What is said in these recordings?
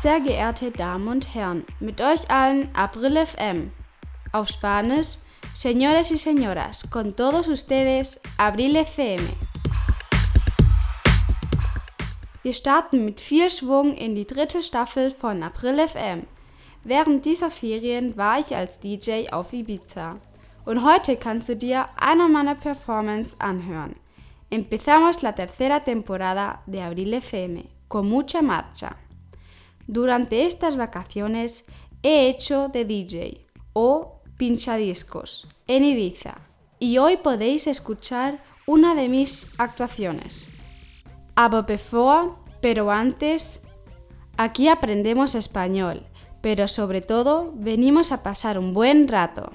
Sehr geehrte Damen und Herren, mit euch allen April FM. Auf Spanisch, Señores y señoras, con todos ustedes Abril FM. Wir starten mit viel Schwung in die dritte Staffel von April FM. Während dieser Ferien war ich als DJ auf Ibiza. Und heute kannst du dir einer meiner Performance anhören. Empezamos la tercera temporada de Abril FM, con mucha marcha. Durante estas vacaciones he hecho de DJ o pinchadiscos en Ibiza y hoy podéis escuchar una de mis actuaciones. Bevor, pero antes, aquí aprendemos español, pero sobre todo venimos a pasar un buen rato.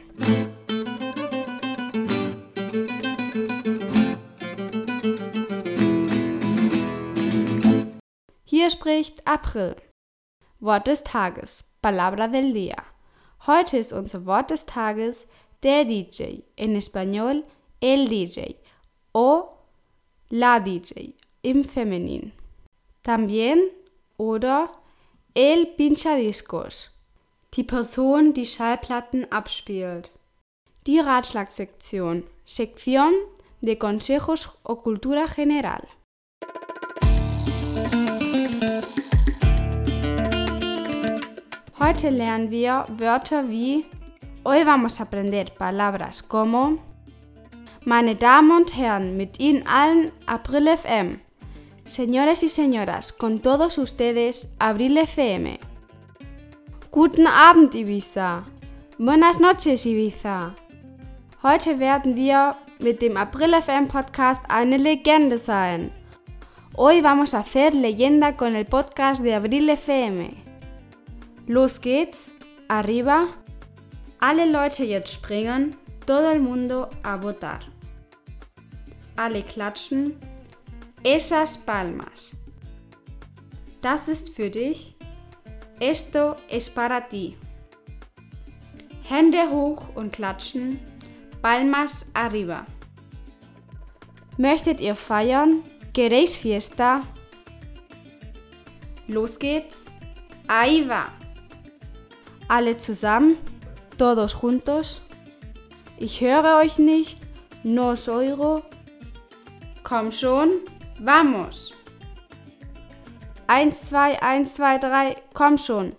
Hier spricht April. Wort des Tages, Palabra del Día. Heute ist unser Wort des Tages der DJ, en español el DJ o la DJ im Feminin. También oder el pinchadiscos, die Person, die Schallplatten abspielt. Die Ratschlagsektion, Sección de Consejos o Cultura General. Heute lernen wir Wörter wie Hoy vamos a aprender palabras como Meine Damen und Herren, mit Ihnen allen April FM. Señores y señoras, con todos ustedes Abril FM. Guten Abend, Ibiza. Buenas noches, Ibiza. Heute werden wir mit dem April FM Podcast eine Legende sein. Hoy vamos a hacer leyenda con el podcast de Abril FM. Los geht's, arriba. Alle Leute jetzt springen, todo el mundo a votar. Alle klatschen, esas palmas. Das ist für dich, esto es para ti. Hände hoch und klatschen, palmas arriba. Möchtet ihr feiern? ¿Queréis fiesta? Los geht's, ahí va. Alle zusammen, todos juntos. Ich höre euch nicht, no oigo. Komm schon, vamos. 1, 2, 1, 2, 3, komm schon.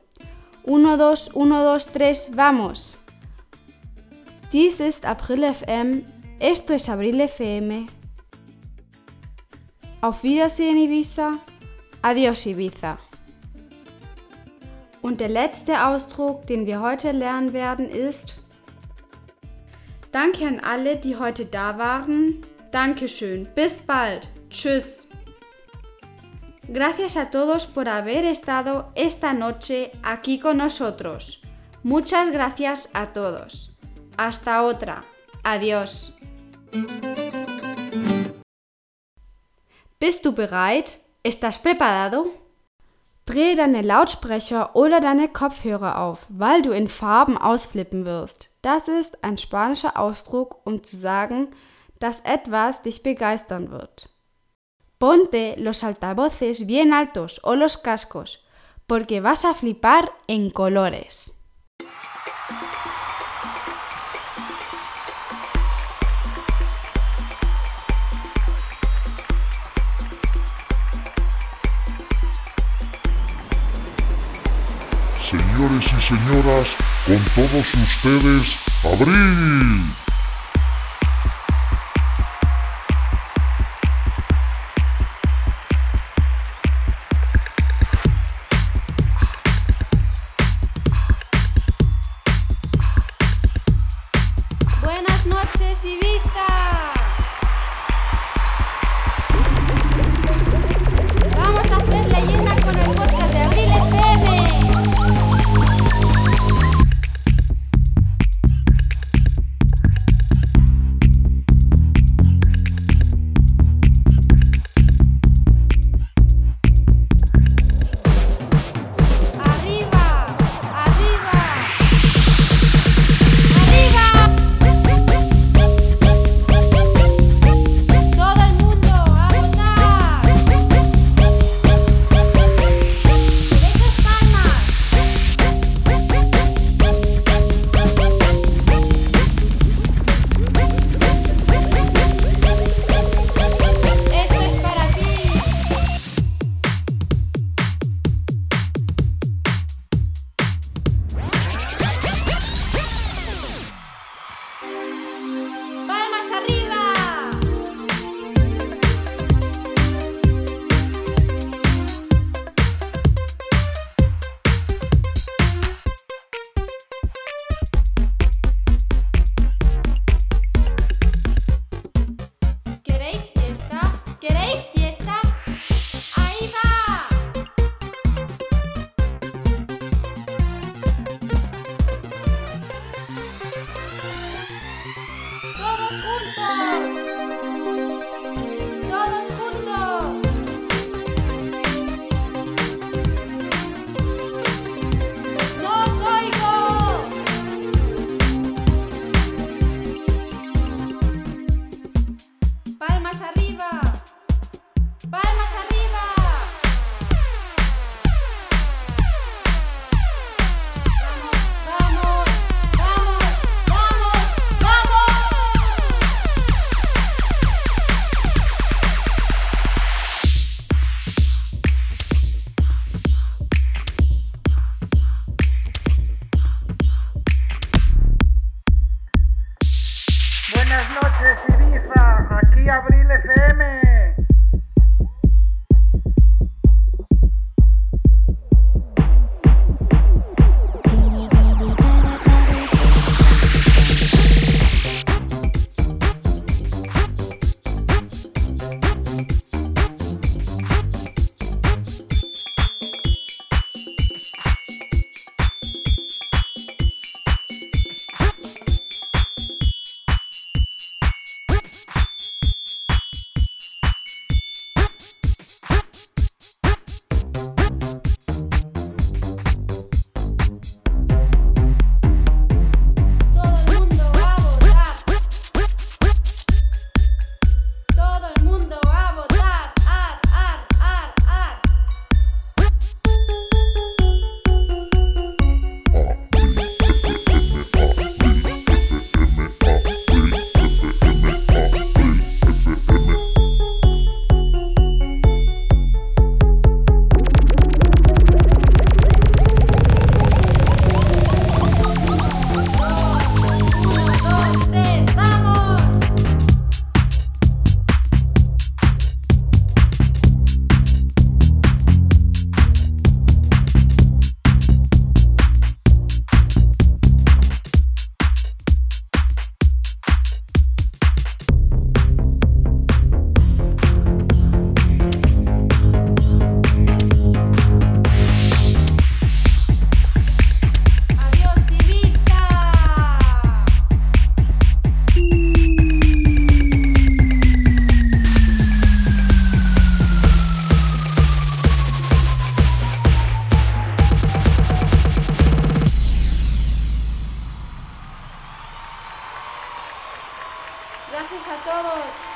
1, 2, 1, 2, 3, vamos. Dies ist April FM, esto es Abril FM. Auf Wiedersehen Ibiza, adiós Ibiza. Und der letzte Ausdruck, den wir heute lernen werden, ist Danke an alle, die heute da waren. Dankeschön. Bis bald. Tschüss. Gracias a todos por haber estado esta noche aquí con nosotros. Muchas gracias a todos. Hasta otra. Adiós. Bist du bereit? ¿Estás preparado? Dreh deine Lautsprecher oder deine Kopfhörer auf, weil du in Farben ausflippen wirst. Das ist ein spanischer Ausdruck, um zu sagen, dass etwas dich begeistern wird. Ponte los altavoces bien altos o los cascos, porque vas a flipar en colores. Señores y señoras, con todos ustedes, Abril.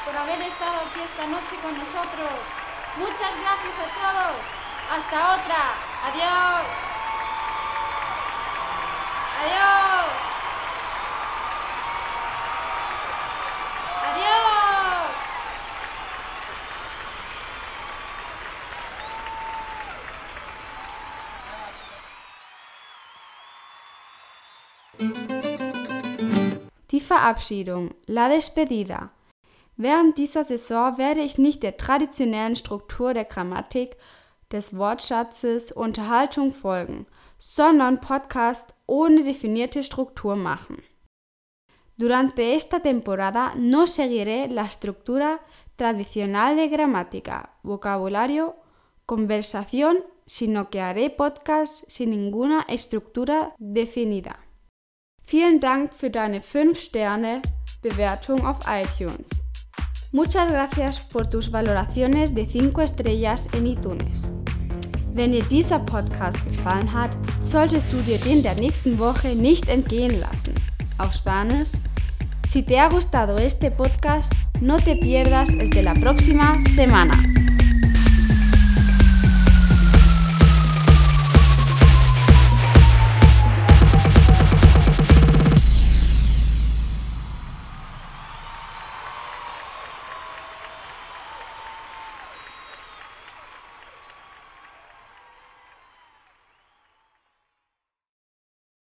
Por haber estado aquí esta noche con nosotros. Muchas gracias a todos. Hasta otra. Adiós. Adiós. Adiós. Die Verabschiedung, la despedida. Während dieser Saison werde ich nicht der traditionellen Struktur der Grammatik, des Wortschatzes, Unterhaltung folgen, sondern Podcast ohne definierte Struktur machen. Durante esta temporada no seguiré la estructura tradicional de gramática, vocabulario, conversación, sino que haré podcast sin ninguna estructura definida. Vielen Dank für deine 5-Sterne-Bewertung auf iTunes. Muchas gracias por tus valoraciones de 5 estrellas en iTunes. Wenn dir dieser Podcast gefallen hat, solltest du dir den der nächsten Woche nicht entgehen lassen. Auf Spanisch. Si te ha gustado este podcast, no te pierdas el de la próxima semana.